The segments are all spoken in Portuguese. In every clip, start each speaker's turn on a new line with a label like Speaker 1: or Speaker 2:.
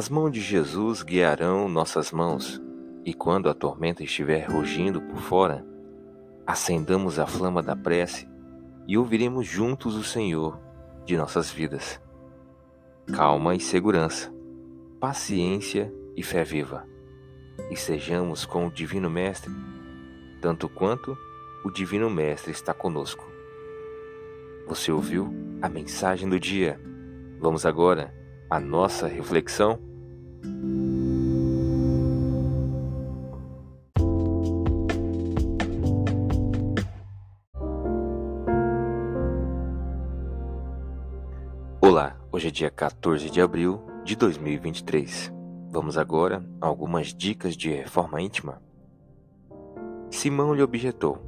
Speaker 1: As mãos de Jesus guiarão nossas mãos, e quando a tormenta estiver rugindo por fora, acendamos a flama da prece e ouviremos juntos o Senhor de nossas vidas. Calma e segurança, paciência e fé viva, e sejamos com o Divino Mestre, tanto quanto o Divino Mestre está conosco. Você ouviu a mensagem do dia? Vamos agora à nossa reflexão? Olá, hoje é dia 14 de abril de 2023. Vamos agora a algumas dicas de reforma íntima. Simão lhe objetou: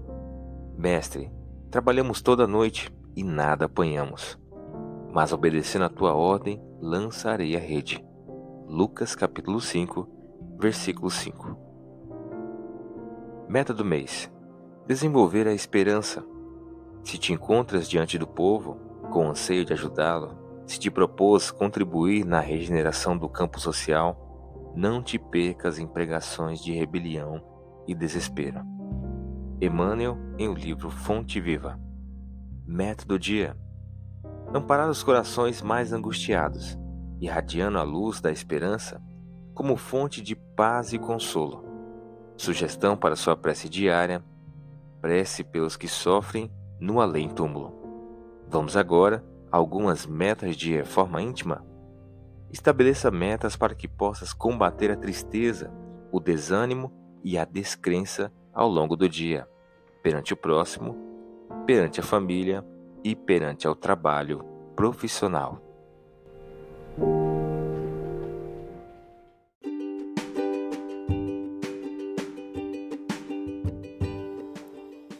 Speaker 1: Mestre, trabalhamos toda noite e nada apanhamos. Mas obedecendo a tua ordem, lançarei a rede. Lucas capítulo 5, versículo 5. Meta do mês: desenvolver a esperança. Se te encontras diante do povo, com anseio de ajudá-lo, se te propôs contribuir na regeneração do campo social, não te percas em pregações de rebelião e desespero. Emmanuel em o livro Fonte Viva. Meta do dia: amparar os corações mais angustiados, irradiando a luz da esperança como fonte de paz e consolo. Sugestão para sua prece diária: prece pelos que sofrem no além-túmulo. Vamos agora a algumas metas de reforma íntima? Estabeleça metas para que possas combater a tristeza, o desânimo e a descrença ao longo do dia, perante o próximo perante a família e perante ao trabalho profissional.